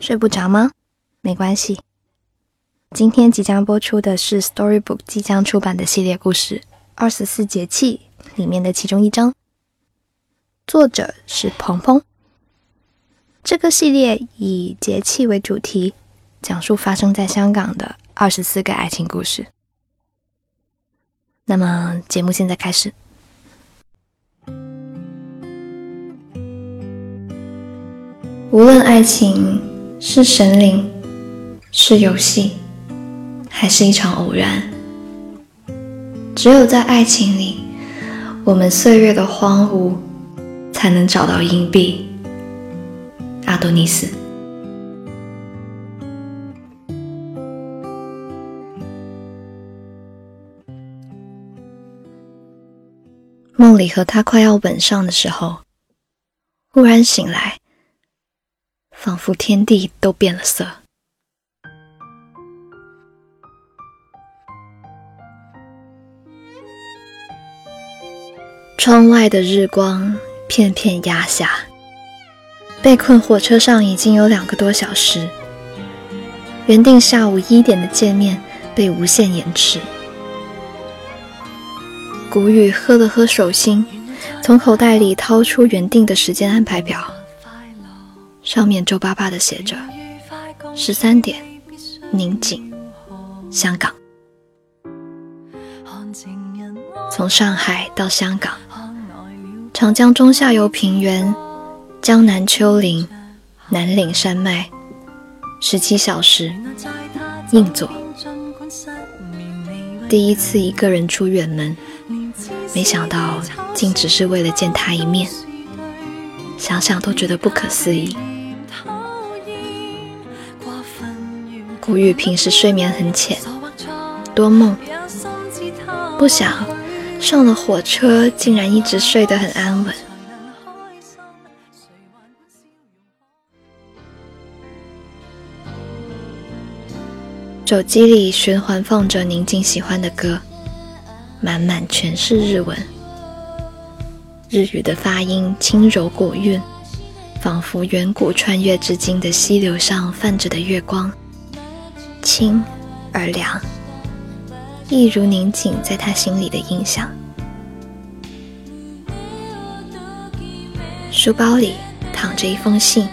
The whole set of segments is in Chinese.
睡不着吗？没关系。今天即将播出的是 Storybook 即将出版的系列故事《二十四节气》里面的其中一章，作者是鹏鹏。这个系列以节气为主题，讲述发生在香港的二十四个爱情故事。那么，节目现在开始。无论爱情是神灵，是游戏，还是一场偶然，只有在爱情里，我们岁月的荒芜才能找到硬币。阿多尼斯，梦里和他快要吻上的时候，忽然醒来。仿佛天地都变了色，窗外的日光片片压下。被困火车上已经有两个多小时，原定下午一点的见面被无限延迟。谷雨喝了喝手心，从口袋里掏出原定的时间安排表。上面皱巴巴的写着：“十三点，宁静，香港。从上海到香港，长江中下游平原，江南丘陵，南岭山脉，十七小时，硬座。第一次一个人出远门，没想到竟只是为了见他一面，想想都觉得不可思议。”古雨平时睡眠很浅，多梦，不想上了火车竟然一直睡得很安稳。手机里循环放着宁静喜欢的歌，满满全是日文，日语的发音轻柔古韵，仿佛远古穿越至今的溪流上泛着的月光。清而凉，一如宁静在他心里的印象。书包里躺着一封信，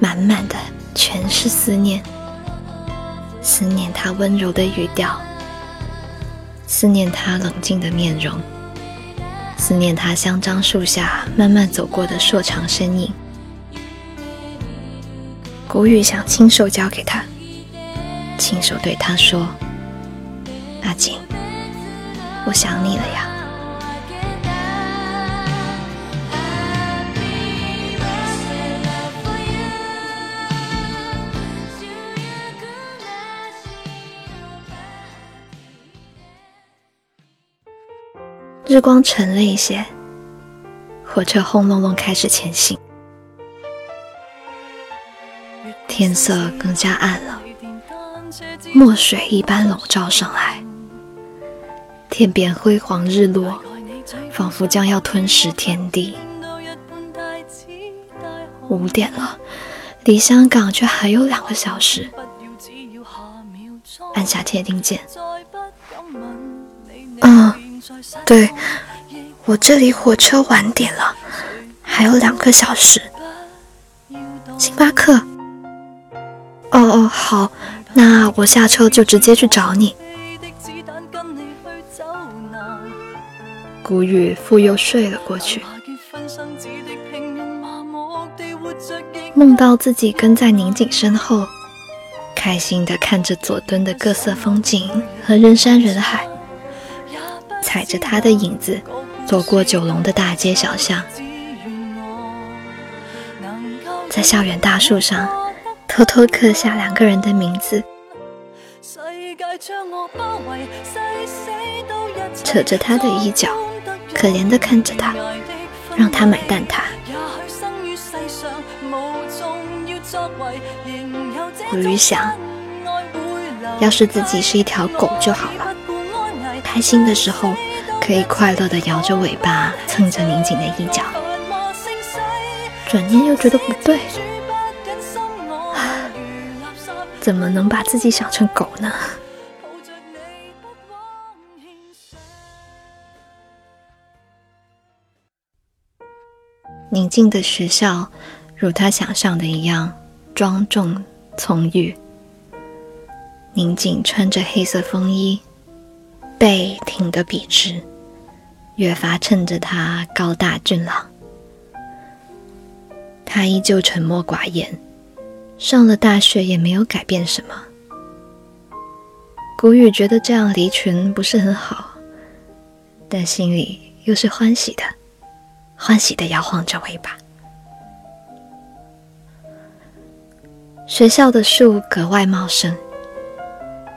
满满的全是思念，思念他温柔的语调，思念他冷静的面容，思念他香樟树下慢慢走过的硕长身影。古雨想亲手交给他。亲手对他说：“阿锦，我想你了呀。”日光沉了一些，火车轰隆隆开始前行，天色更加暗了。墨水一般笼罩上来，天边辉煌日落，仿佛将要吞噬天地。五点了，离香港却还有两个小时。按下贴定键。嗯，对，我这里火车晚点了，还有两个小时。星巴克。哦哦，好。那我下车就直接去找你。古雨复又睡了过去，梦到自己跟在宁静身后，开心的看着佐敦的各色风景和人山人海，踩着他的影子走过九龙的大街小巷，在校园大树上。偷偷刻下两个人的名字，扯着他的衣角，可怜的看着他，让他买蛋挞。古雨想，要是自己是一条狗就好了，开心的时候可以快乐的摇着尾巴蹭着宁静的衣角。转念又觉得不对。怎么能把自己想成狗呢？宁静的学校，如他想象的一样庄重葱郁。宁静穿着黑色风衣，背挺得笔直，越发衬着他高大俊朗。他依旧沉默寡言，上了大学也没有改变什么。谷雨觉得这样离群不是很好，但心里又是欢喜的。欢喜的摇晃着尾巴。学校的树格外茂盛。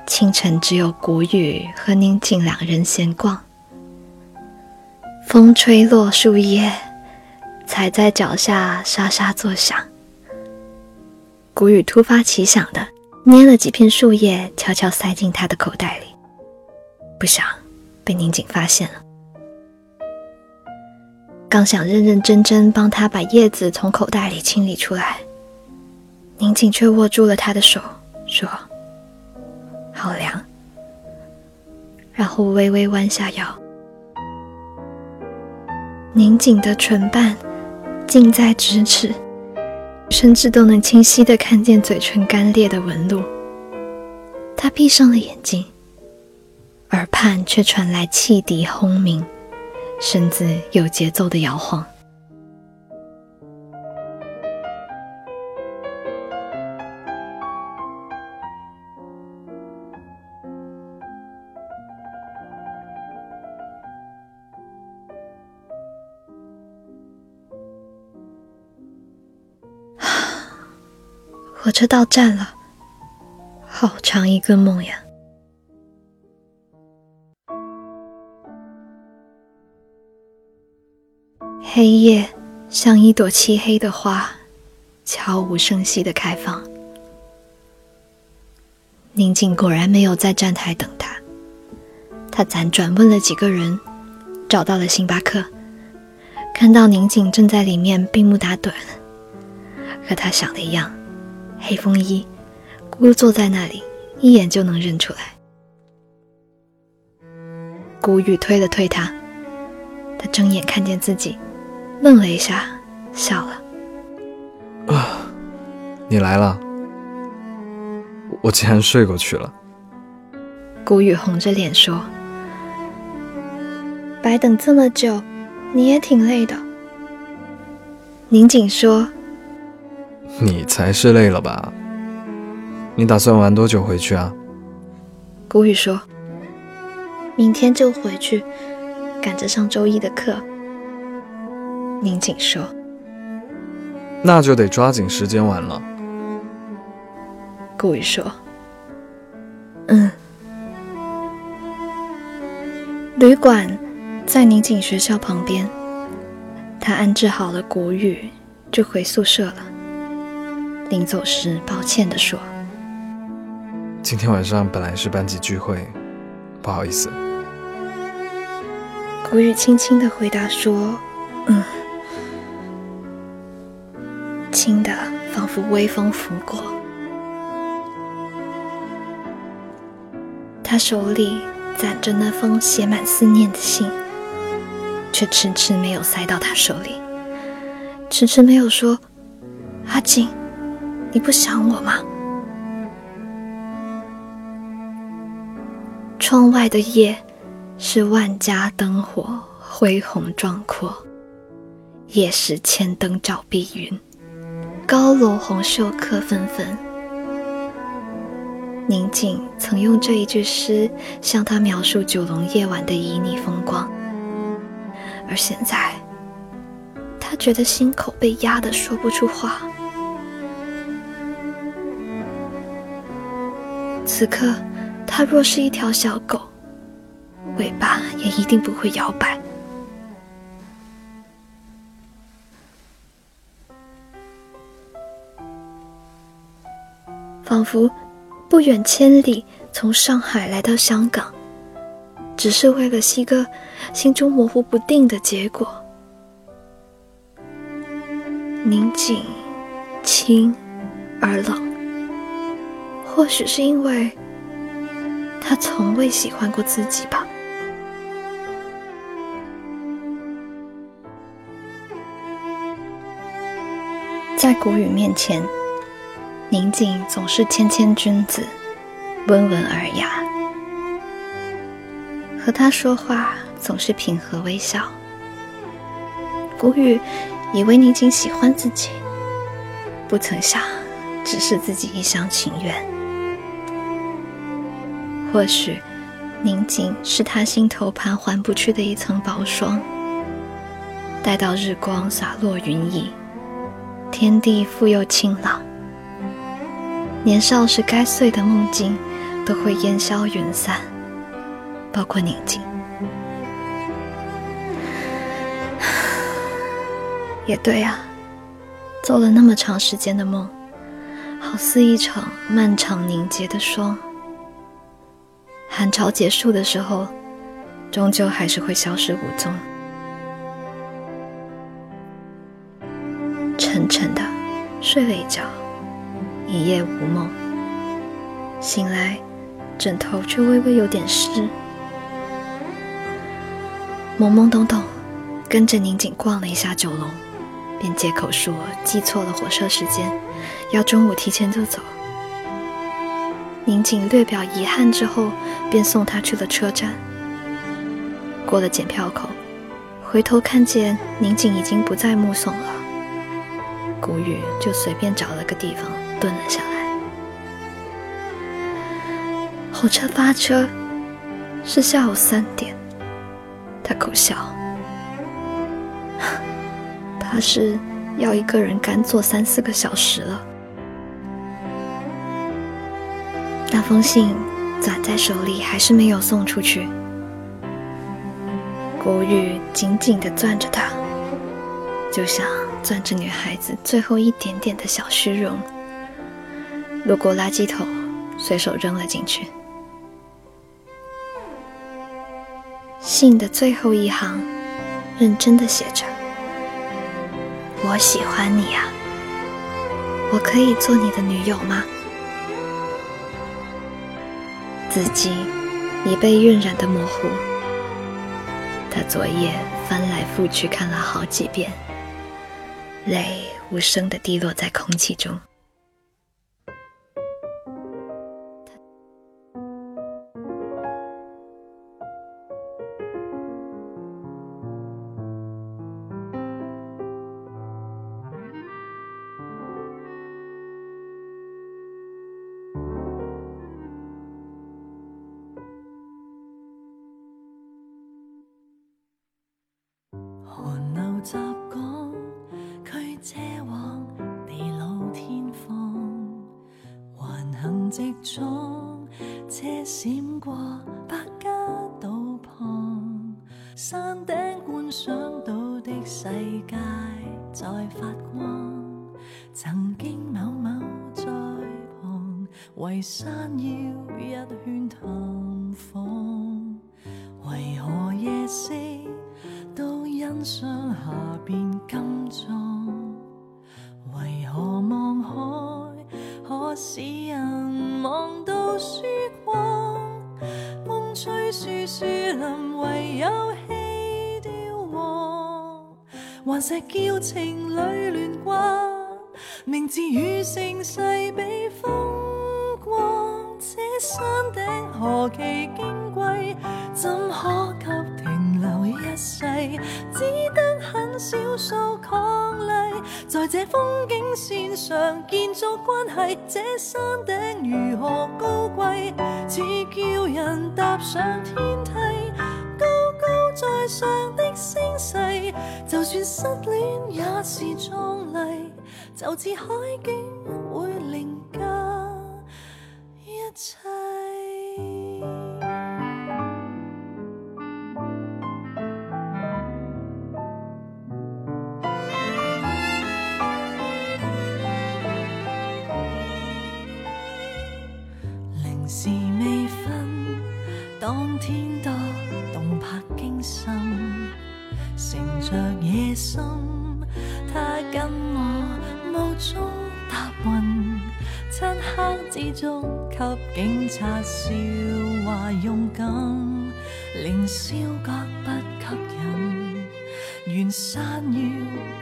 清晨，只有谷雨和宁静两人闲逛。风吹落树叶，踩在脚下沙沙作响。谷雨突发奇想的捏了几片树叶，悄悄塞进他的口袋里，不想被宁静发现了。刚想认认真真帮他把叶子从口袋里清理出来，宁静却握住了他的手，说：“好凉。”然后微微弯下腰。拧紧的唇瓣近在咫尺，甚至都能清晰的看见嘴唇干裂的纹路。他闭上了眼睛，耳畔却传来汽笛轰鸣。身子有节奏的摇晃，火车到站了，好长一个梦呀。黑夜像一朵漆黑的花，悄无声息的开放。宁静果然没有在站台等他，他辗转问了几个人，找到了星巴克，看到宁静正在里面闭目打盹，和他想的一样，黑风衣，孤坐在那里，一眼就能认出来。古雨推了推他，他睁眼看见自己。愣了一下，笑了。啊，你来了！我竟然睡过去了。古雨红着脸说：“白等这么久，你也挺累的。”宁景说：“你才是累了吧？你打算玩多久回去啊？”谷雨说：“明天就回去，赶着上周一的课。”宁静说：“那就得抓紧时间玩了。”顾雨说：“嗯。”旅馆在宁静学校旁边，他安置好了谷雨，就回宿舍了。临走时，抱歉地说：“今天晚上本来是班级聚会，不好意思。”古雨轻轻地回答说：“嗯。”轻的，仿佛微风拂过。他手里攒着那封写满思念的信，却迟迟没有塞到他手里，迟迟没有说：“阿锦，你不想我吗？”窗外的夜是万家灯火，恢宏壮阔，夜是千灯照碧云。高楼红袖客纷纷。宁静曾用这一句诗向他描述九龙夜晚的旖旎风光，而现在，他觉得心口被压得说不出话。此刻，他若是一条小狗，尾巴也一定不会摇摆。仿佛不远千里从上海来到香港，只是为了西哥心中模糊不定的结果。宁静，轻而冷，或许是因为他从未喜欢过自己吧。在谷雨面前，宁静总是谦谦君子，温文尔雅。和他说话总是平和微笑。谷雨以为宁静喜欢自己，不曾想只是自己一厢情愿。或许宁静是他心头盘桓不去的一层薄霜，待到日光洒落云影。天地复又清朗，年少时该碎的梦境都会烟消云散，包括宁静。也对啊，做了那么长时间的梦，好似一场漫长凝结的霜。寒潮结束的时候，终究还是会消失无踪。沉沉的睡了一觉，一夜无梦。醒来，枕头却微微有点湿。懵懵懂懂，跟着宁景逛了一下九龙，便借口说记错了火车时间，要中午提前就走。宁景略表遗憾之后，便送他去了车站。过了检票口，回头看见宁景已经不再目送了。谷雨就随便找了个地方蹲了下来。火车发车是下午三点，他苦笑，怕是要一个人干坐三四个小时了。那封信攥在手里，还是没有送出去。谷雨紧紧地攥着它，就像……攥着女孩子最后一点点的小虚荣，路过垃圾桶，随手扔了进去。信的最后一行，认真的写着：“我喜欢你啊，我可以做你的女友吗？”字迹已被晕染的模糊，他昨夜翻来覆去看了好几遍。泪无声的滴落在空气中。直撞，车闪过百家道旁，山顶观赏到的世界在发光。曾经某某在旁，为山腰一圈探访，为何夜色都欣赏下边金装？为何望海可使树树林，唯有弃雕黄。顽石叫情侣乱挂，名字与盛世比风光。这山顶何其矜贵，怎可及留一世？只得很少数伉俪，在这风景线上建筑关系。这山顶如何高贵，似叫人踏上天梯。高高在上的声势，就算失恋也是壮丽，就似海景会凌驾一切。中搭云，漆黑之中，给警察笑话勇敢，凌霄阁不吸引，远山腰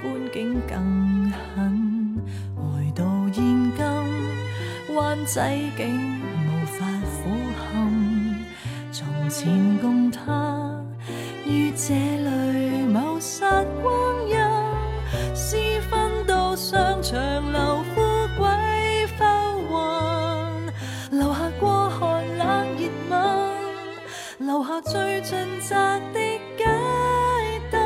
观景更狠。回到现今，湾仔竟无法俯瞰，从前共他于这里谋杀到商场留富贵浮云，留下过寒冷热吻，留下最尽责的街灯。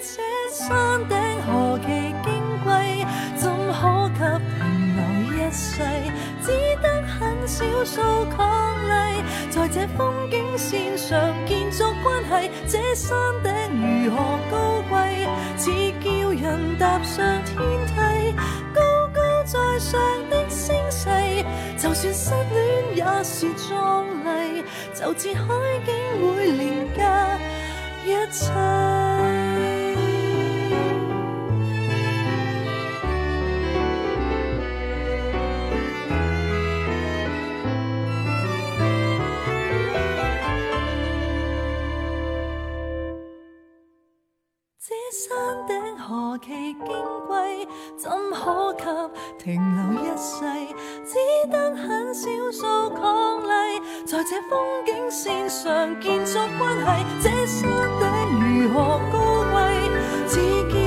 这山顶何其矜贵，怎可给停留一世？只得很少数伉俪，在这风景线上建筑关系。这山顶如何高贵，似叫人踏上天，上的星系，就算失恋也是壮丽，就似海景会廉价一切。少数抗俪，在这风景线上建筑关系，这山顶如何高贵？只见。